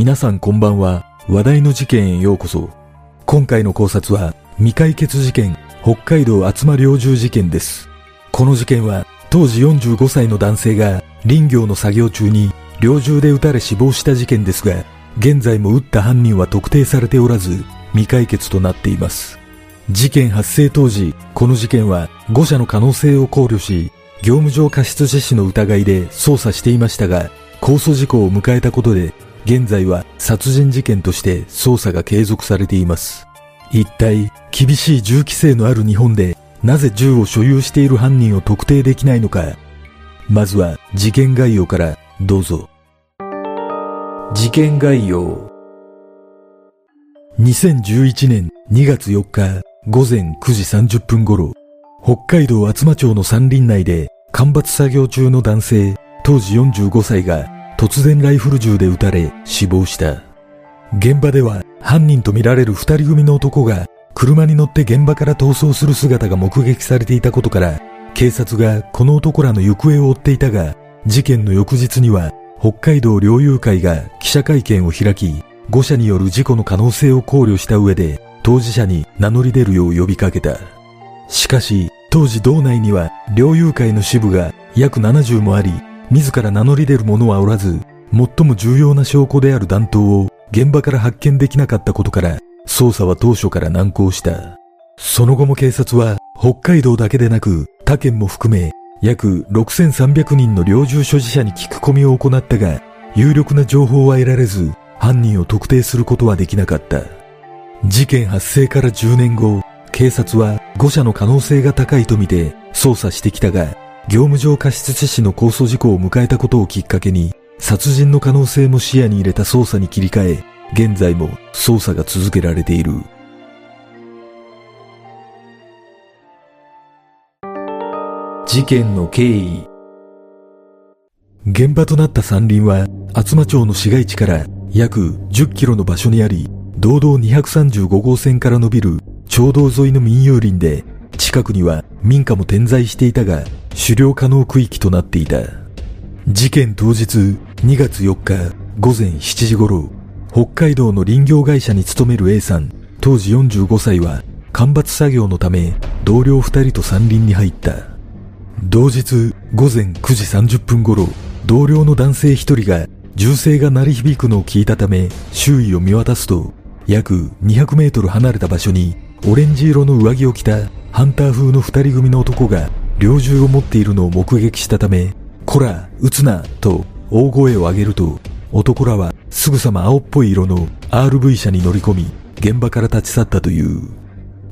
皆さんこんばんは。話題の事件へようこそ。今回の考察は未解決事件、北海道厚間猟銃事件です。この事件は当時45歳の男性が林業の作業中に猟銃で撃たれ死亡した事件ですが、現在も撃った犯人は特定されておらず、未解決となっています。事件発生当時、この事件は誤射の可能性を考慮し、業務上過失致死の疑いで捜査していましたが、控訴事故を迎えたことで、現在は殺人事件として捜査が継続されています。一体、厳しい銃規制のある日本で、なぜ銃を所有している犯人を特定できないのか。まずは事件概要からどうぞ。事件概要。2011年2月4日午前9時30分頃、北海道厚真町の山林内で干ばつ作業中の男性、当時45歳が突然ライフル銃で撃たれ死亡した。現場では犯人とみられる二人組の男が車に乗って現場から逃走する姿が目撃されていたことから警察がこの男らの行方を追っていたが事件の翌日には北海道猟友会が記者会見を開き誤射による事故の可能性を考慮した上で当事者に名乗り出るよう呼びかけた。しかし当時道内には猟友会の支部が約70もあり自ら名乗り出る者はおらず最も重要な証拠である弾頭を現場から発見できなかったことから捜査は当初から難航した。その後も警察は北海道だけでなく他県も含め約6300人の猟銃所持者に聞き込みを行ったが有力な情報は得られず犯人を特定することはできなかった。事件発生から10年後、警察は誤射の可能性が高いとみて捜査してきたが、業務上過失致死の控訴事故を迎えたことをきっかけに殺人の可能性も視野に入れた捜査に切り替え、現在も捜査が続けられている。事件の経緯現場となった山林は厚真町の市街地から約10キロの場所にあり、道道235号線から伸びる町道沿いの民有林で、近くには民家も点在していたが、狩猟可能区域となっていた。事件当日2月4日午前7時頃、北海道の林業会社に勤める A さん、当時45歳は、干ばつ作業のため、同僚2人と山林に入った。同日午前9時30分頃、同僚の男性1人が銃声が鳴り響くのを聞いたため、周囲を見渡すと、約200メートル離れた場所に、オレンジ色の上着を着たハンター風の二人組の男が猟銃を持っているのを目撃したため、こら、撃つな、と大声を上げると、男らはすぐさま青っぽい色の RV 車に乗り込み、現場から立ち去ったという。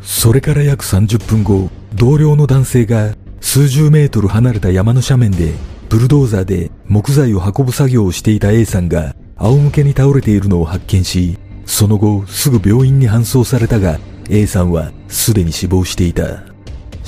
それから約30分後、同僚の男性が数十メートル離れた山の斜面で、ブルドーザーで木材を運ぶ作業をしていた A さんが仰向けに倒れているのを発見し、その後すぐ病院に搬送されたが、A さんはすでに死亡していた。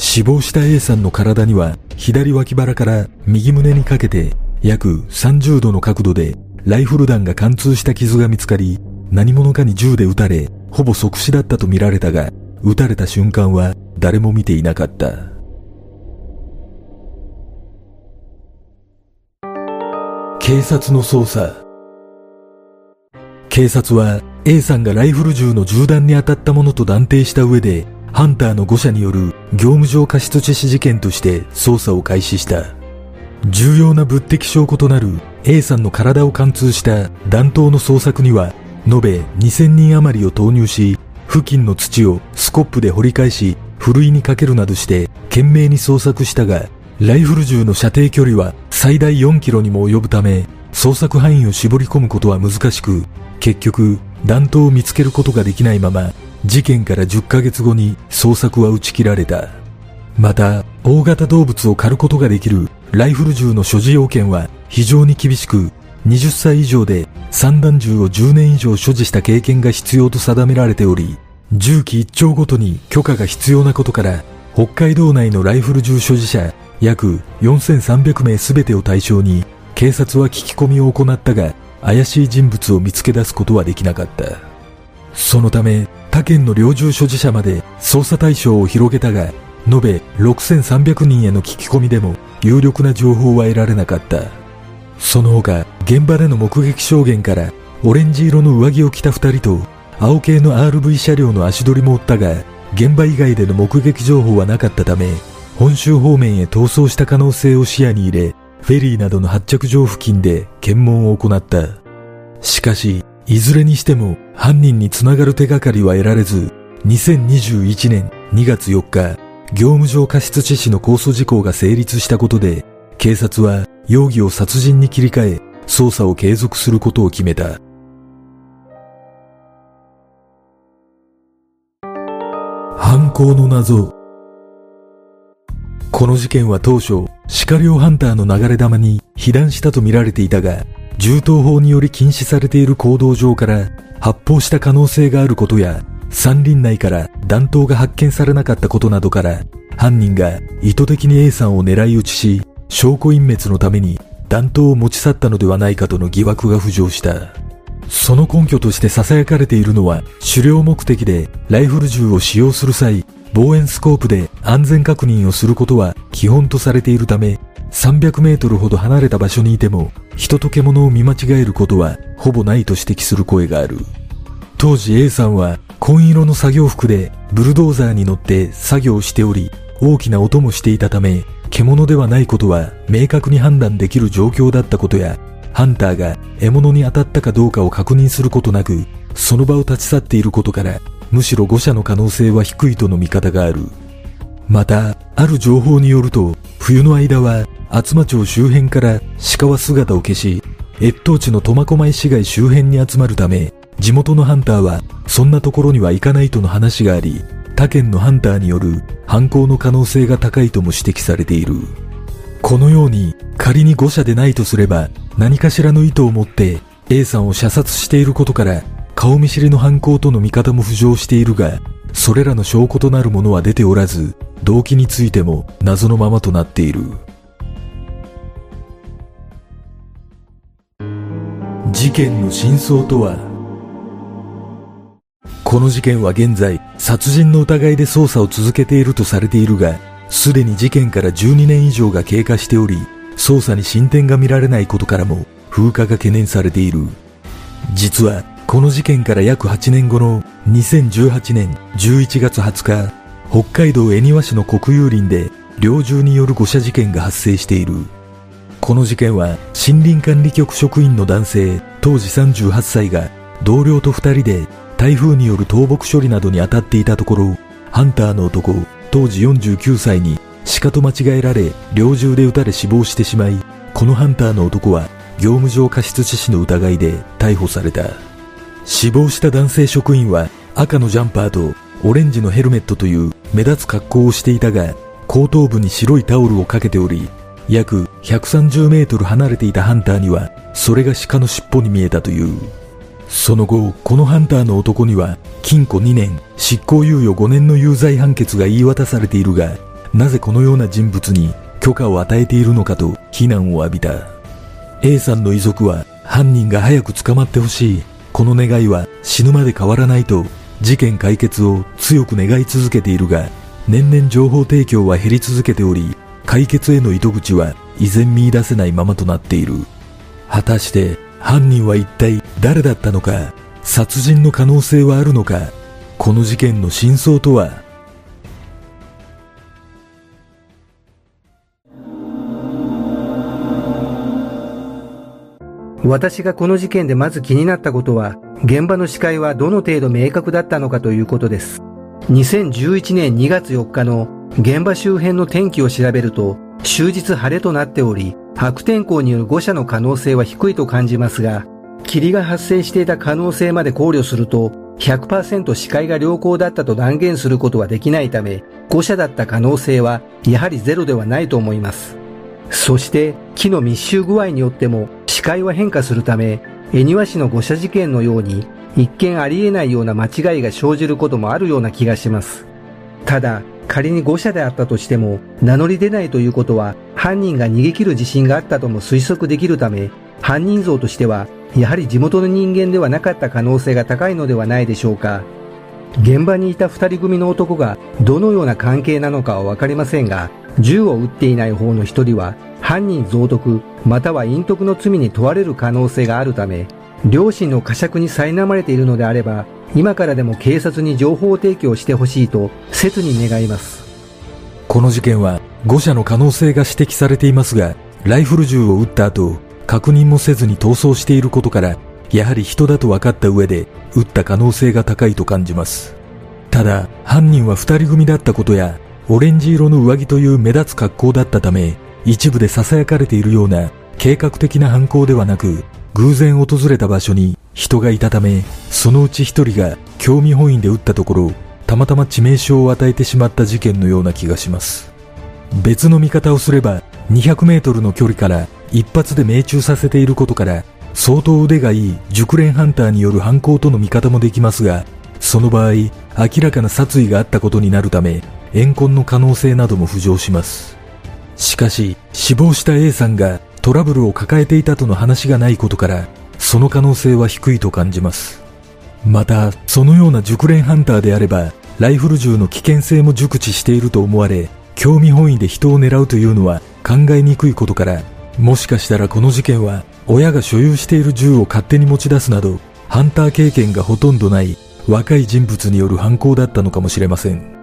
死亡した A さんの体には左脇腹から右胸にかけて約30度の角度でライフル弾が貫通した傷が見つかり、何者かに銃で撃たれ、ほぼ即死だったとみられたが、撃たれた瞬間は誰も見ていなかった。警察の捜査警察は A さんがライフル銃の銃弾に当たったものと断定した上でハンターの誤射による業務上過失致死事件として捜査を開始した。重要な物的証拠となる A さんの体を貫通した弾頭の捜索には、延べ2000人余りを投入し、付近の土をスコップで掘り返し、ふるいにかけるなどして懸命に捜索したが、ライフル銃の射程距離は最大4キロにも及ぶため、捜索範囲を絞り込むことは難しく、結局弾頭を見つけることができないまま事件から10ヶ月後に捜索は打ち切られた。また、大型動物を狩ることができるライフル銃の所持要件は非常に厳しく、20歳以上で散弾銃を10年以上所持した経験が必要と定められており、銃器1丁ごとに許可が必要なことから、北海道内のライフル銃所持者約4300名全てを対象に、警察は聞き込みを行ったが、怪しい人物を見つけ出すことはできなかった。そのため、他県の猟銃所持者まで捜査対象を広げたが、延べ6300人への聞き込みでも有力な情報は得られなかった。その他、現場での目撃証言からオレンジ色の上着を着た二人と青系の RV 車両の足取りも追ったが現場以外での目撃情報はなかったため本州方面へ逃走した可能性を視野に入れフェリーなどの発着場付近で検問を行った。しかし、いずれにしても犯人につながる手がかりは得られず、2021年2月4日、業務上過失致死の控訴事項が成立したことで、警察は容疑を殺人に切り替え、捜査を継続することを決めた。犯行の謎この事件は当初、鹿猟ハンターの流れ弾に被弾したとみられていたが、銃刀法により禁止されている行動上から発砲した可能性があることや、山林内から弾頭が発見されなかったことなどから、犯人が意図的に A さんを狙い撃ちし、証拠隠滅のために弾頭を持ち去ったのではないかとの疑惑が浮上した。その根拠として囁かれているのは、狩猟目的でライフル銃を使用する際、望遠スコープで安全確認をすることは基本とされているため、300メートルほど離れた場所にいても、人と獣を見間違えることはほぼないと指摘する声がある。当時 A さんは紺色の作業服でブルドーザーに乗って作業しており、大きな音もしていたため、獣ではないことは明確に判断できる状況だったことや、ハンターが獲物に当たったかどうかを確認することなく、その場を立ち去っていることから、むしろ誤射の可能性は低いとの見方がある。また、ある情報によると、冬の間は厚真町周辺から鹿は姿を消し、越冬地の苫小牧市街周辺に集まるため、地元のハンターはそんなところには行かないとの話があり、他県のハンターによる犯行の可能性が高いとも指摘されている。このように仮に誤射でないとすれば何かしらの意図を持って A さんを射殺していることから顔見知りの犯行との見方も浮上しているが、それらの証拠となるものは出ておらず、動機についても謎のままとなっている。事件の真相とは？この事件は現在、殺人の疑いで捜査を続けているとされているが、すでに事件から12年以上が経過しており、捜査に進展が見られないことからも、風化が懸念されている。実は、この事件から約8年後の2018年11月20日、北海道恵庭市の国有林で猟銃による誤射事件が発生している。この事件は森林管理局職員の男性当時38歳が同僚と2人で台風による倒木処理などに当たっていたところ、ハンターの男当時49歳に鹿と間違えられ猟銃で撃たれ死亡してしまい、このハンターの男は業務上過失致死の疑いで逮捕された。死亡した男性職員は赤のジャンパーとオレンジのヘルメットという目立つ格好をしていたが、後頭部に白いタオルをかけており、約130メートル離れていたハンターには、それが鹿の尻尾に見えたという。その後、このハンターの男には、禁錮2年、執行猶予5年の有罪判決が言い渡されているが、なぜこのような人物に許可を与えているのかと非難を浴びた。A さんの遺族は、犯人が早く捕まってほしい。この願いは死ぬまで変わらないと事件解決を強く願い続けているが年々情報提供は減り続けており解決への糸口は依然見出せないままとなっている果たして犯人は一体誰だったのか殺人の可能性はあるのかこの事件の真相とは？私がこの事件でまず気になったことは、現場の視界はどの程度明確だったのかということです。2011年2月4日の現場周辺の天気を調べると、終日晴れとなっており、悪天候による誤射の可能性は低いと感じますが、霧が発生していた可能性まで考慮すると、100%視界が良好だったと断言することはできないため、誤射だった可能性はやはりゼロではないと思います。そして木の密集具合によっても視界は変化するため、恵庭市の誤射事件のように一見ありえないような間違いが生じることもあるような気がします。ただ、仮に誤射であったとしても名乗り出ないということは犯人が逃げ切る自信があったとも推測できるため、犯人像としてはやはり地元の人間ではなかった可能性が高いのではないでしょうか。現場にいた二人組の男がどのような関係なのかはわかりませんが、銃を撃っていない方の一人は犯人蔵匿または隠匿の罪に問われる可能性があるため、両親の呵責に苛まれているのであれば、今からでも警察に情報提供してほしいと切に願います。この事件は誤射の可能性が指摘されていますが、ライフル銃を撃った後、確認もせずに逃走していることから、やはり人だと分かった上で、撃った可能性が高いと感じます。ただ、犯人は二人組だったことや、オレンジ色の上着という目立つ格好だったため、一部で囁かれているような計画的な犯行ではなく、偶然訪れた場所に人がいたため、そのうち一人が興味本位で撃ったところ、たまたま致命傷を与えてしまった事件のような気がします。別の見方をすれば、200メートルの距離から一発で命中させていることから、相当腕がいい熟練ハンターによる犯行との見方もできますが、その場合、明らかな殺意があったことになるため、怨恨の可能性なども浮上します。しかし、死亡した A さんがトラブルを抱えていたとの話がないことから、その可能性は低いと感じます。また、そのような熟練ハンターであれば、ライフル銃の危険性も熟知していると思われ、興味本位で人を狙うというのは考えにくいことから、もしかしたらこの事件は、親が所有している銃を勝手に持ち出すなど、ハンター経験がほとんどない若い人物による犯行だったのかもしれません。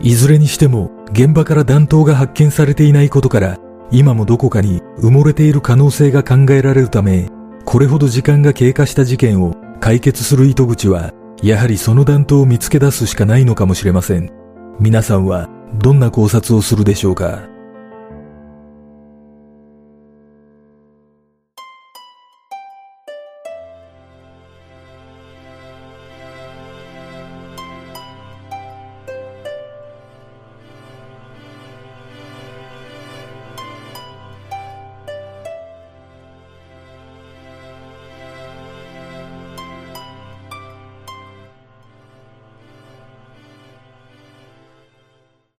いずれにしても、現場から弾頭が発見されていないことから、今もどこかに埋もれている可能性が考えられるため、これほど時間が経過した事件を解決する糸口は、やはりその弾頭を見つけ出すしかないのかもしれません。皆さんはどんな考察をするでしょうか？